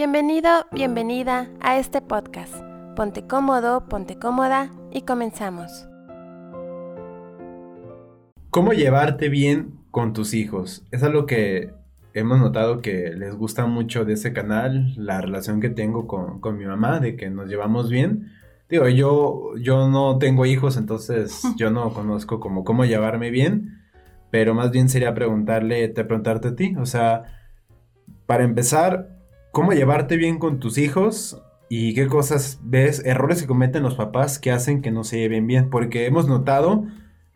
Bienvenido, bienvenida a este podcast. Ponte cómodo, ponte cómoda y comenzamos. ¿Cómo llevarte bien con tus hijos? Es algo que hemos notado que les gusta mucho de ese canal, la relación que tengo con, con mi mamá, de que nos llevamos bien. Digo, yo, yo no tengo hijos, entonces yo no conozco como cómo llevarme bien, pero más bien sería preguntarle, te preguntarte a ti, o sea, para empezar, ¿cómo llevarte bien con tus hijos? ¿Y qué cosas ves, errores que cometen los papás que hacen que no se lleven bien? Porque hemos notado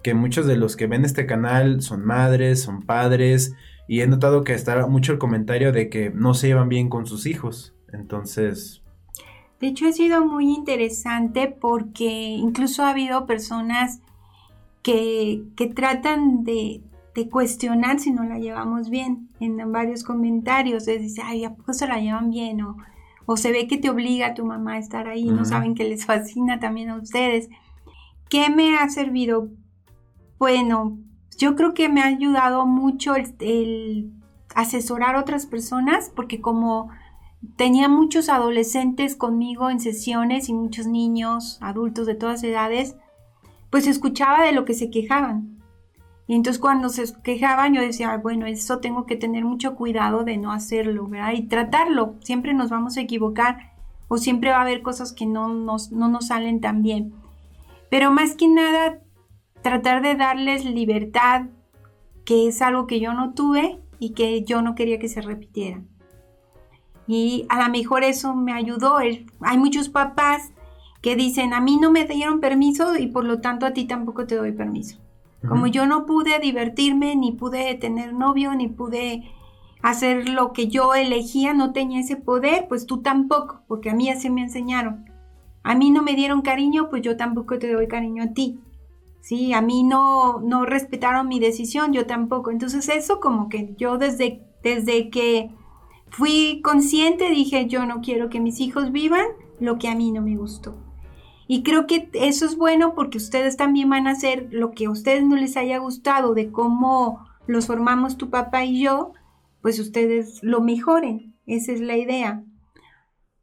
que muchos de los que ven este canal son madres, son padres, y he notado que está mucho el comentario de que no se llevan bien con sus hijos. Entonces... De hecho, ha sido muy interesante porque incluso ha habido personas que, tratan de, cuestionar si no la llevamos bien en varios comentarios. Es decir, ay, ¿a poco se la llevan bien? O, o se ve que te obliga a tu mamá a estar ahí, no saben que les fascina también a ustedes. ¿Qué me ha servido? Bueno, yo creo que me ha ayudado mucho el, asesorar a otras personas porque como tenía muchos adolescentes conmigo en sesiones y muchos niños, adultos de todas edades, pues escuchaba de lo que se quejaban. Y entonces cuando se quejaban yo decía, bueno, eso tengo que tener mucho cuidado de no hacerlo, ¿verdad? Y tratarlo. Siempre nos vamos a equivocar o siempre va a haber cosas que no nos, no nos salen tan bien. Pero más que nada tratar de darles libertad, que es algo que yo no tuve y que yo no quería que se repitiera. Y a lo mejor eso me ayudó. Hay muchos papás que dicen, a mí no me dieron permiso y por lo tanto a ti tampoco te doy permiso. Como yo no pude divertirme, ni pude tener novio, ni pude hacer lo que yo elegía, no tenía ese poder, pues tú tampoco, porque a mí así me enseñaron. A mí no me dieron cariño, pues yo tampoco te doy cariño a ti. Sí, a mí no, no respetaron mi decisión, yo tampoco. Entonces eso como que yo desde, desde que fui consciente dije, yo no quiero que mis hijos vivan lo que a mí no me gustó. Y creo que eso es bueno porque ustedes también van a hacer lo que a ustedes no les haya gustado de cómo los formamos tu papá y yo, pues ustedes lo mejoren. Esa es la idea.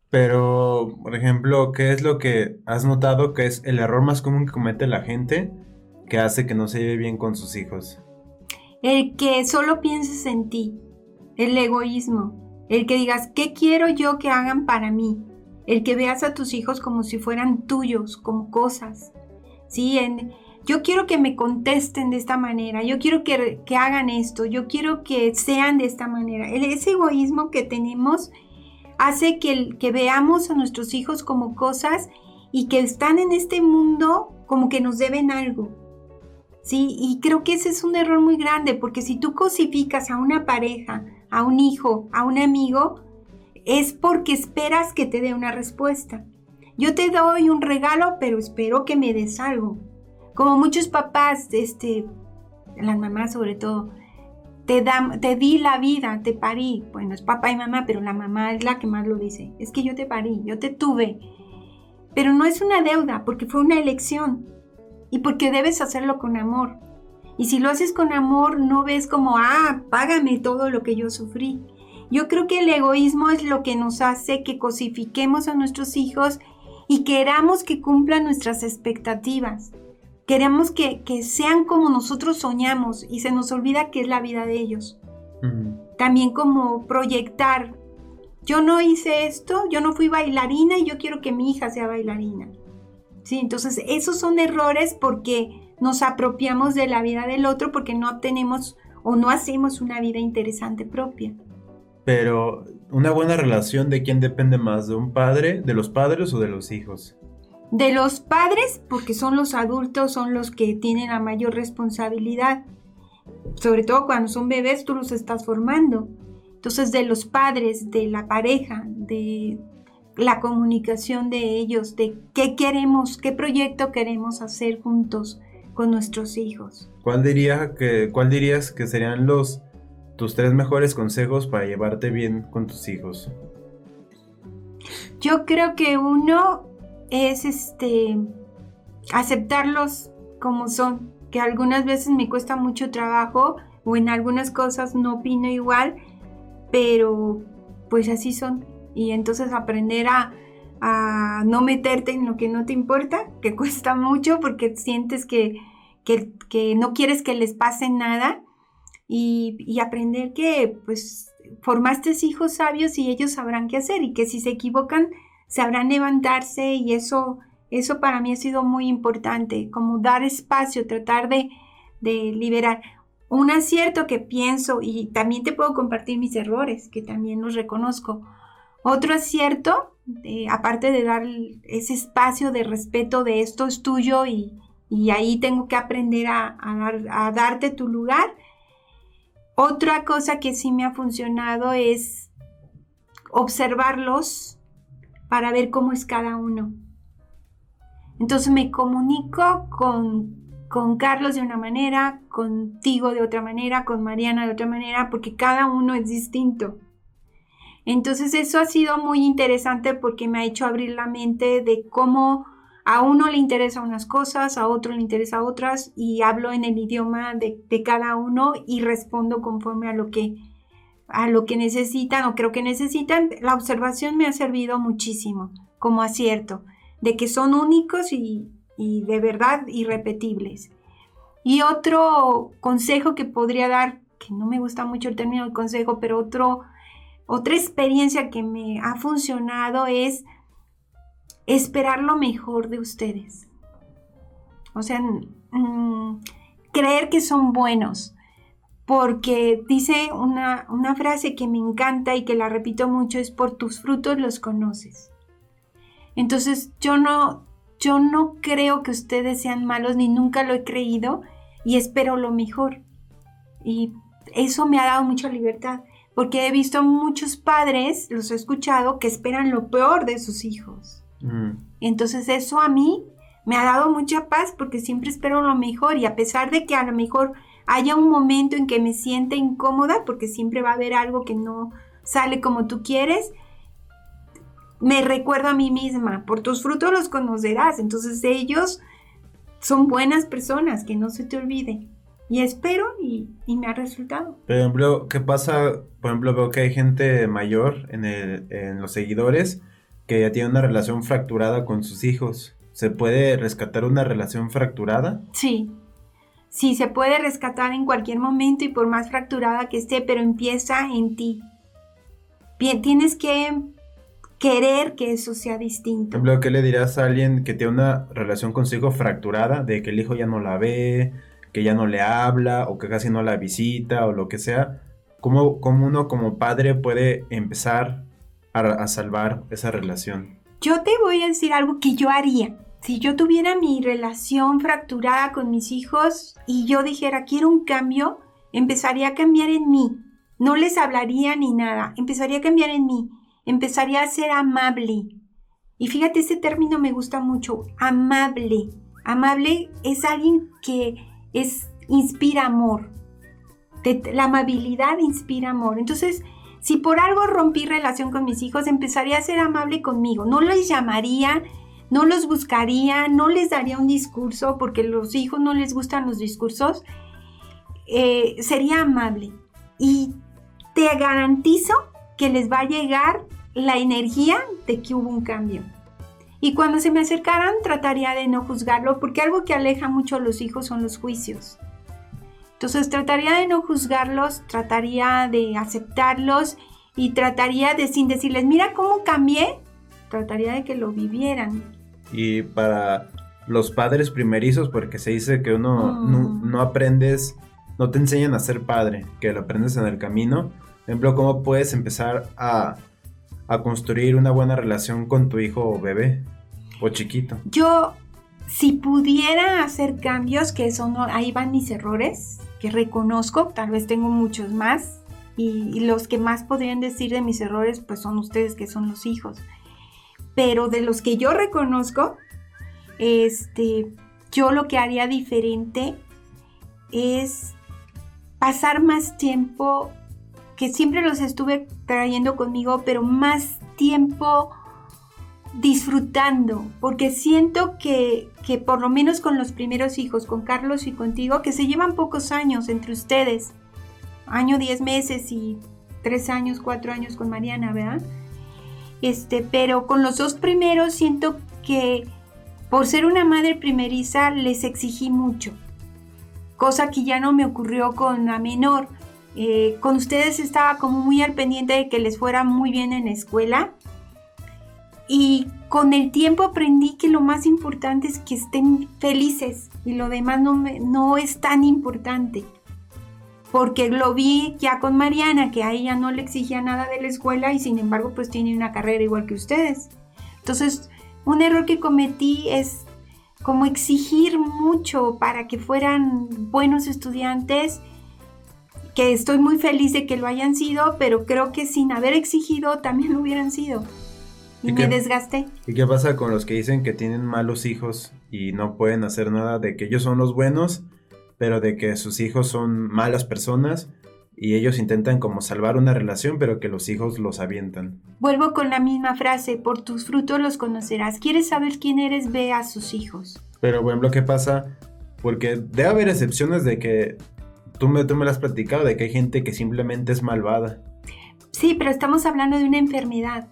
Pero, por ejemplo, ¿qué es lo que has notado que es el error más común que comete la gente que hace que no se lleve bien con sus hijos? El que solo pienses en ti, el egoísmo, el que digas, ¿qué quiero yo que hagan para mí? El que veas a tus hijos como si fueran tuyos, como cosas. ¿Sí? Yo quiero que me contesten de esta manera, yo quiero que, que hagan esto, yo quiero que sean de esta manera. El, ese egoísmo que tenemos hace que, que veamos a nuestros hijos como cosas y que están en este mundo como que nos deben algo. ¿sí? Y creo que ese es un error muy grande, porque si tú cosificas a una pareja, a un hijo, a un amigo, es porque esperas que te dé una respuesta. Yo te doy un regalo, pero espero que me des algo. Como muchos papás, este, las mamás sobre todo, te, te di la vida, te parí. Bueno, es papá y mamá, pero la mamá es la que más lo dice. Es que yo te parí, yo te tuve. Pero no es una deuda, porque fue una elección y porque debes hacerlo con amor. Y si lo haces con amor, no ves como, ah, págame todo lo que yo sufrí. Yo creo que el egoísmo es lo que nos hace que cosifiquemos a nuestros hijos y queramos que cumplan nuestras expectativas. Queremos que, sean como nosotros soñamos y se nos olvida que es la vida de ellos. También como proyectar, yo no hice esto, yo no fui bailarina y yo quiero que mi hija sea bailarina. ¿sí? Entonces, esos son errores porque nos apropiamos de la vida del otro porque no tenemos o no hacemos una vida interesante propia. Pero, ¿una buena relación de quién depende más? ¿De un padre, de los padres o de los hijos? De los padres, porque son los adultos, son los que tienen la mayor responsabilidad. Sobre todo cuando son bebés, tú los estás formando. Entonces, de los padres, de la pareja, de, la comunicación de ellos, de qué queremos, qué proyecto queremos hacer juntos con nuestros hijos. ¿Cuál, diría que, cuál dirías que serían los tus tres mejores consejos para llevarte bien con tus hijos? Yo creo que uno es este aceptarlos como son, que algunas veces me cuesta mucho trabajo o en algunas cosas no opino igual, pero pues así son y entonces aprender a, no meterte en lo que no te importa, que cuesta mucho porque sientes que, que no quieres que les pase nada y, aprender que pues formaste hijos sabios y ellos sabrán qué hacer y que si se equivocan sabrán levantarse y eso, eso para mí ha sido muy importante, como dar espacio, tratar de, de liberar. Un acierto que pienso y también te puedo compartir mis errores, que también los reconozco. Otro acierto, eh, aparte de dar ese espacio de respeto de esto es tuyo y, y ahí tengo que aprender a, a, a, darte tu lugar. Otra cosa que sí me ha funcionado es observarlos para ver cómo es cada uno. Entonces me comunico con, con Carlos de una manera, contigo de otra manera, con Mariana de otra manera, porque cada uno es distinto. Entonces eso ha sido muy interesante porque me ha hecho abrir la mente de cómo a uno le interesan unas cosas, a otro le interesa otras y hablo en el idioma de, de, cada uno y respondo conforme a lo que a lo que necesitan o creo que necesitan. La observación me ha servido muchísimo como acierto de que son únicos y, y de verdad irrepetibles. Y otro consejo que podría dar, que no me gusta mucho el término de consejo, pero otro otra experiencia que me ha funcionado es esperar lo mejor de ustedes. O sea, mmm, creer que son buenos. Porque dice una, una, frase que me encanta y que la repito mucho, es por tus frutos los conoces. Entonces yo no, yo no creo que ustedes sean malos, ni nunca lo he creído, y espero lo mejor. Y eso me ha dado mucha libertad porque he visto muchos padres, los he escuchado, que esperan lo peor de sus hijos. Mm. Entonces eso a mí me ha dado mucha paz porque siempre espero lo mejor y a pesar de que a lo mejor haya un momento en que me sienta incómoda, porque siempre va a haber algo que no sale como tú quieres, me recuerdo a mí misma, por tus frutos los conocerás, entonces ellos son buenas personas, que no se te olvide y espero y, y, me ha resultado. Por ejemplo, ¿qué pasa? Por ejemplo, veo que hay gente mayor en, el, en los seguidores que ya tiene una relación fracturada con sus hijos. ¿Se puede rescatar una relación fracturada? Sí, sí, se puede rescatar en cualquier momento y por más fracturada que esté, pero empieza en ti. Bien, tienes que querer que eso sea distinto. Por ejemplo, ¿qué le dirás a alguien que tiene una relación con su hijo fracturada, de que el hijo ya no la ve, que ya no le habla o que casi no la visita o lo que sea, ¿cómo, cómo uno como padre puede empezar a, salvar esa relación? Yo te voy a decir algo que yo haría. Si yo tuviera mi relación fracturada con mis hijos y yo dijera quiero un cambio, empezaría a cambiar en mí. No les hablaría ni nada, empezaría a cambiar en mí. Empezaría a ser amable. Y fíjate, ese término me gusta mucho, amable. Amable es alguien que es, inspira amor. la amabilidad inspira amor. Entonces, si por algo rompí relación con mis hijos, empezaría a ser amable conmigo. No les llamaría, no los buscaría, no les daría un discurso, porque los hijos no les gustan los discursos. Eh, sería amable. Y te garantizo que les va a llegar la energía de que hubo un cambio. Y cuando se me acercaran trataría de no juzgarlo porque algo que aleja mucho a los hijos son los juicios. Entonces trataría de no juzgarlos, trataría de aceptarlos y trataría de, sin decirles, mira cómo cambié, trataría de que lo vivieran. Y para los padres primerizos, porque se dice que uno no, mm. no, aprendes, no te enseñan a ser padre, que lo aprendes en el camino. Por ejemplo, ¿cómo puedes empezar a a construir una buena relación con tu hijo o bebé o chiquito? Yo, si pudiera hacer cambios, que son, ahí van mis errores, que reconozco, tal vez tengo muchos más, y, los que más podrían decir de mis errores, pues son ustedes que son los hijos. Pero de los que yo reconozco, este, yo lo que haría diferente es pasar más tiempo que siempre los estuve trayendo conmigo, pero más tiempo disfrutando, porque siento que, que, por lo menos con los primeros hijos, con Carlos y contigo, que se llevan pocos años entre ustedes, año, diez meses y tres años, cuatro años con Mariana, ¿verdad? Este, pero con los dos primeros siento que por ser una madre primeriza les exigí mucho, cosa que ya no me ocurrió con la menor. Eh, con ustedes estaba como muy al pendiente de que les fuera muy bien en la escuela y con el tiempo aprendí que lo más importante es que estén felices y lo demás no, no es tan importante. Porque lo vi ya con Mariana, que a ella no le exigía nada de la escuela y sin embargo pues tiene una carrera igual que ustedes. Entonces, un error que cometí es como exigir mucho para que fueran buenos estudiantes, que estoy muy feliz de que lo hayan sido, pero creo que sin haber exigido también lo hubieran sido. Y, me desgasté. ¿Y qué pasa con los que dicen que tienen malos hijos y no pueden hacer nada de que ellos son los buenos, pero de que sus hijos son malas personas y ellos intentan como salvar una relación, pero que los hijos los avientan? Vuelvo con la misma frase, por tus frutos los conocerás. ¿Quieres saber quién eres? Ve a sus hijos. Pero bueno, ¿qué pasa? Porque debe haber excepciones de que tú me, tú me lo has platicado, de que hay gente que simplemente es malvada. Sí, pero estamos hablando de una enfermedad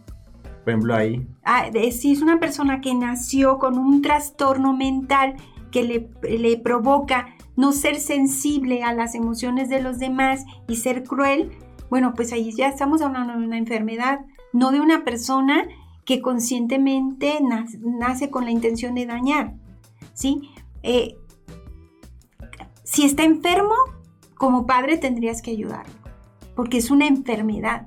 ejemplo, ahí. Ah, si es una persona que nació con un trastorno mental que le, le provoca no ser sensible a las emociones de los demás y ser cruel, bueno, pues ahí ya estamos hablando de una enfermedad, no de una persona que conscientemente nace, con la intención de dañar, ¿sí? Eh, si está enfermo, como padre tendrías que ayudarlo, porque es una enfermedad.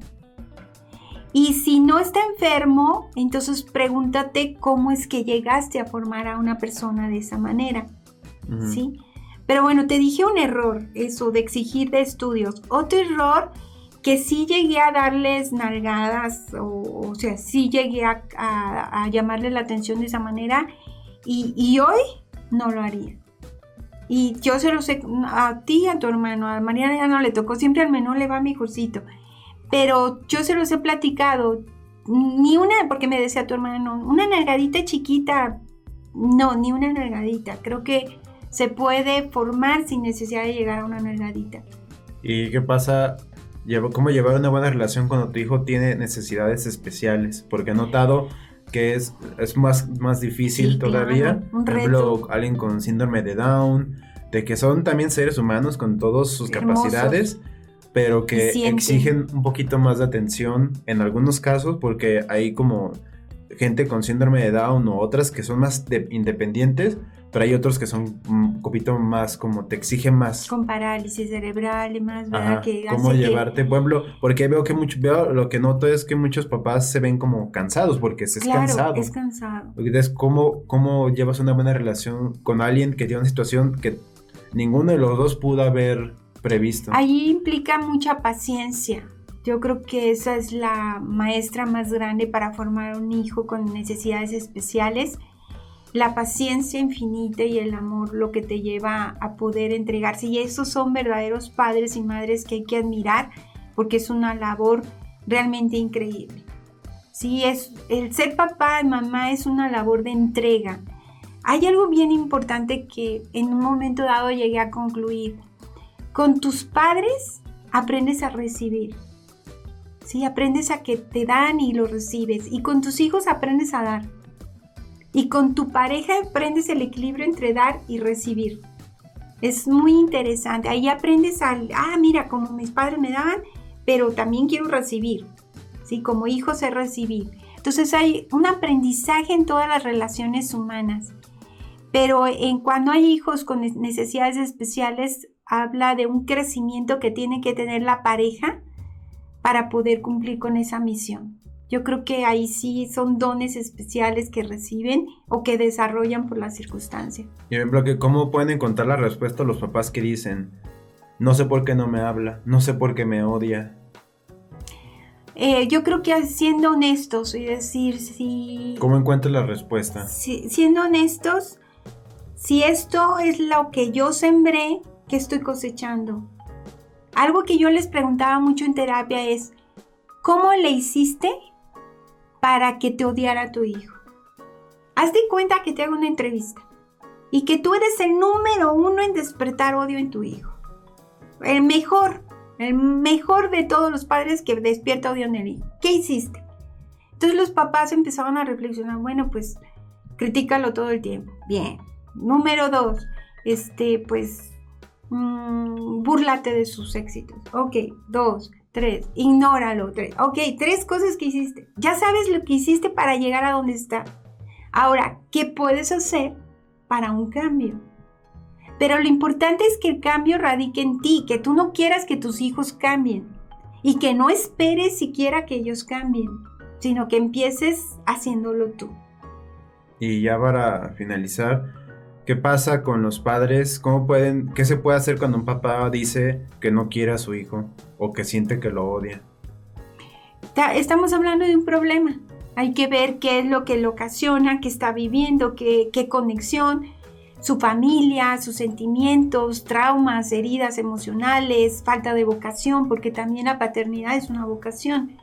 Y si no está enfermo, entonces pregúntate cómo es que llegaste a formar a una persona de esa manera. ¿Sí? Pero bueno, te dije un error, eso de exigir de estudios. Otro error que sí llegué a darles nalgadas, o, o sea, sí llegué a, a, llamarle la atención de esa manera, y, y, hoy no lo haría. Y yo se lo sé a ti, a tu hermano, a Mariana ya no le tocó, siempre al menor le va mi hijocito pero yo se los he platicado. Ni una, porque me decía tu hermano, una nalgadita chiquita, no, ni una nalgadita. Creo que se puede formar sin necesidad de llegar a una nalgadita. ¿Y qué pasa? ¿Cómo llevar una buena relación cuando tu hijo tiene necesidades especiales? Porque he notado que es, es más, más difícil todavía. un Por ejemplo, alguien con síndrome de Down, de que son también seres humanos con todas sus capacidades pero que exigen un poquito más de atención en algunos casos porque hay como gente con síndrome de Down o otras que son más independientes, pero hay otros que son un poquito más como te exigen más. Con parálisis cerebral y más, ¿verdad? que cómo llevarte, pueblo, porque veo que mucho, veo lo que noto es que muchos papás se ven como cansados porque es claro, cansado. es cansado. Entonces, ¿cómo, ¿cómo llevas una buena relación con alguien que tiene una situación que ninguno de los dos pudo haber previsto. Allí implica mucha paciencia. Yo creo que esa es la maestra más grande para formar un hijo con necesidades especiales. La paciencia infinita y el amor lo que te lleva a poder entregarse. Y esos son verdaderos padres y madres que hay que admirar porque es una labor realmente increíble. Sí, es, el ser papá y mamá es una labor de entrega. Hay algo bien importante que en un momento dado llegué a concluir con tus padres aprendes a recibir. ¿sí? Aprendes a que te dan y lo recibes. Y con tus hijos aprendes a dar. Y con tu pareja aprendes el equilibrio entre dar y recibir. Es muy interesante. Ahí aprendes a, ah, mira, como mis padres me daban, pero también quiero recibir. ¿sí? Como hijo sé recibir. Entonces hay un aprendizaje en todas las relaciones humanas. Pero en cuando hay hijos con necesidades especiales, habla de un crecimiento que tiene que tener la pareja para poder cumplir con esa misión. Yo creo que ahí sí son dones especiales que reciben o que desarrollan por la circunstancia. Y ejemplo, que ¿cómo pueden encontrar la respuesta a los papás que dicen, no sé por qué no me habla, no sé por qué me odia? Eh, yo creo que siendo honestos y decir si... ¿Cómo encuentras la respuesta? Si, siendo honestos, si esto es lo que yo sembré, ¿Qué estoy cosechando? Algo que yo les preguntaba mucho en terapia es, ¿cómo le hiciste para que te odiara tu hijo? Hazte cuenta que te hago una entrevista y que tú eres el número uno en despertar odio en tu hijo. El mejor, el mejor de todos los padres que despierta odio en el hijo. ¿Qué hiciste? Entonces los papás empezaban a reflexionar, bueno, pues critícalo todo el tiempo. Bien. Número dos, este, pues, mmm, búrlate de sus éxitos. Ok, dos, tres, ignóralo. Tres. Ok, tres cosas que hiciste. Ya sabes lo que hiciste para llegar a donde está. Ahora, ¿qué puedes hacer para un cambio? Pero lo importante es que el cambio radique en ti, que tú no quieras que tus hijos cambien y que no esperes siquiera que ellos cambien, sino que empieces haciéndolo tú. Y ya para finalizar, ¿qué pasa con los padres? ¿Cómo pueden, qué se puede hacer cuando un papá dice que no quiere a su hijo o que siente que lo odia? Estamos hablando de un problema. Hay que ver qué es lo que lo ocasiona, qué está viviendo, qué, qué conexión, su familia, sus sentimientos, traumas, heridas emocionales, falta de vocación, porque también la paternidad es una vocación.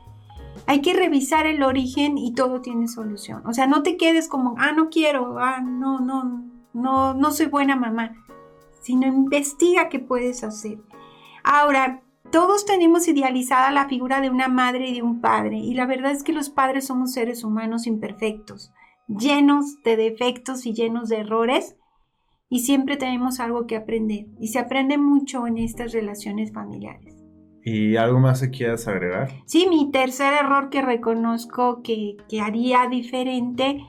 Hay que revisar el origen y todo tiene solución. O sea, no te quedes como, ah, no quiero, ah, no, no, no, no soy buena mamá, sino investiga qué puedes hacer. Ahora, todos tenemos idealizada la figura de una madre y de un padre, y la verdad es que los padres somos seres humanos imperfectos, llenos de defectos y llenos de errores, y siempre tenemos algo que aprender y se aprende mucho en estas relaciones familiares. ¿Y algo más que quieras agregar? Sí, mi tercer error que reconozco que, haría diferente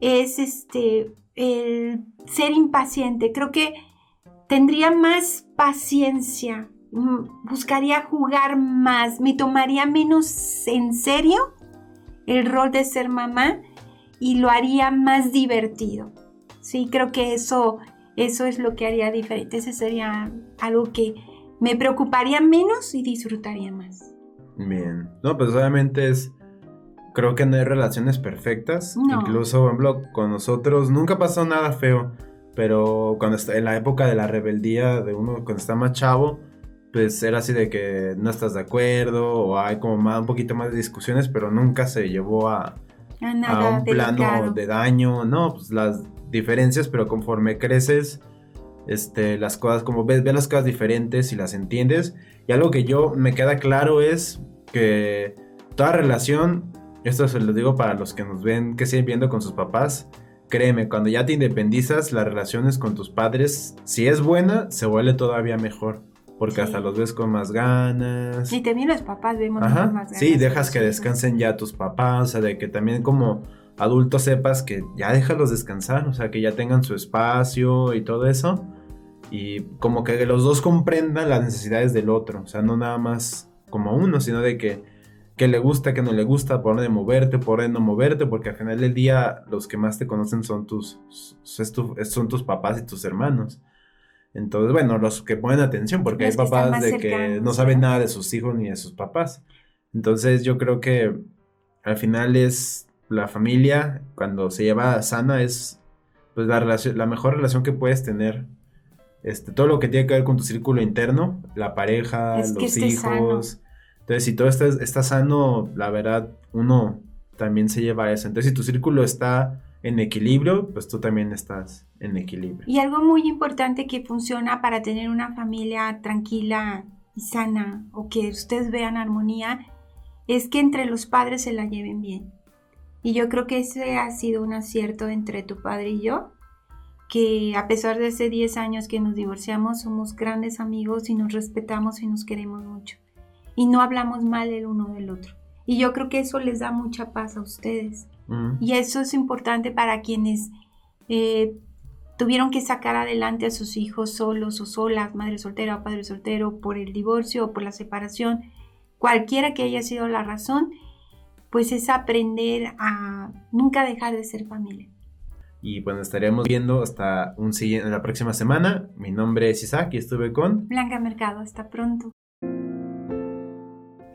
es este el ser impaciente. Creo que tendría más paciencia, mm, buscaría jugar más, me tomaría menos en serio el rol de ser mamá y lo haría más divertido. Sí, creo que eso eso es lo que haría diferente. Ese sería algo que me preocuparía menos y disfrutaría más. Bien. No, pues obviamente es. Creo que no hay relaciones perfectas. Incluso, por ejemplo, con nosotros nunca pasó nada feo. Pero cuando está en la época de la rebeldía de uno, cuando está más chavo, pues era así de que no estás de acuerdo o hay como más, un poquito más de discusiones, pero nunca se llevó a, a, un plano de daño. No, pues las diferencias, pero conforme creces, este, las cosas, como ves, ves las cosas diferentes y las entiendes. Y algo que yo me queda claro es que toda relación, esto se lo digo para los que nos ven, que siguen viendo con sus papás, créeme, cuando ya te independizas, las relaciones con tus padres, si es buena, se vuelve todavía mejor. Porque hasta los ves con más ganas. Y también los papás vemos con más ganas. Sí, dejas que descansen ya tus papás, o sea, de que también como adulto sepas que ya déjalos descansar, o sea, que ya tengan su espacio y todo eso. Y como que los dos comprendan las necesidades del otro, o sea, no nada más como uno, sino de que, que le gusta, que no le gusta, por dónde moverte, por dónde no moverte, porque al final del día los que más te conocen son tus, son tus papás y tus hermanos. Entonces, bueno, los que ponen atención, porque hay papás de que no saben nada de sus hijos ni de sus papás. Entonces, yo creo que al final es la familia, cuando se lleva sana, es pues, la, relación, la mejor relación que puedes tener. Este, todo lo que tiene que ver con tu círculo interno, la pareja, los hijos. Entonces, si todo está, sano, la verdad, uno también se lleva eso. Entonces, si tu círculo está en equilibrio, pues tú también estás en equilibrio. Y algo muy importante que funciona para tener una familia tranquila y sana o que ustedes vean armonía es que entre los padres se la lleven bien. Y yo creo que ese ha sido un acierto entre tu padre y yo, que a pesar de ese 10 años que nos divorciamos, somos grandes amigos y nos respetamos y nos queremos mucho. Y no hablamos mal el uno del otro. Y yo creo que eso les da mucha paz a ustedes. Y eso es importante para quienes eh, tuvieron que sacar adelante a sus hijos solos o solas, madre soltera o padre soltero, por el divorcio o por la separación, cualquiera que haya sido la razón, pues es aprender a nunca dejar de ser familia. Y bueno, estaremos viendo hasta un siguiente, la próxima semana. Mi nombre es Isaac y estuve con Blanca Mercado. Hasta pronto.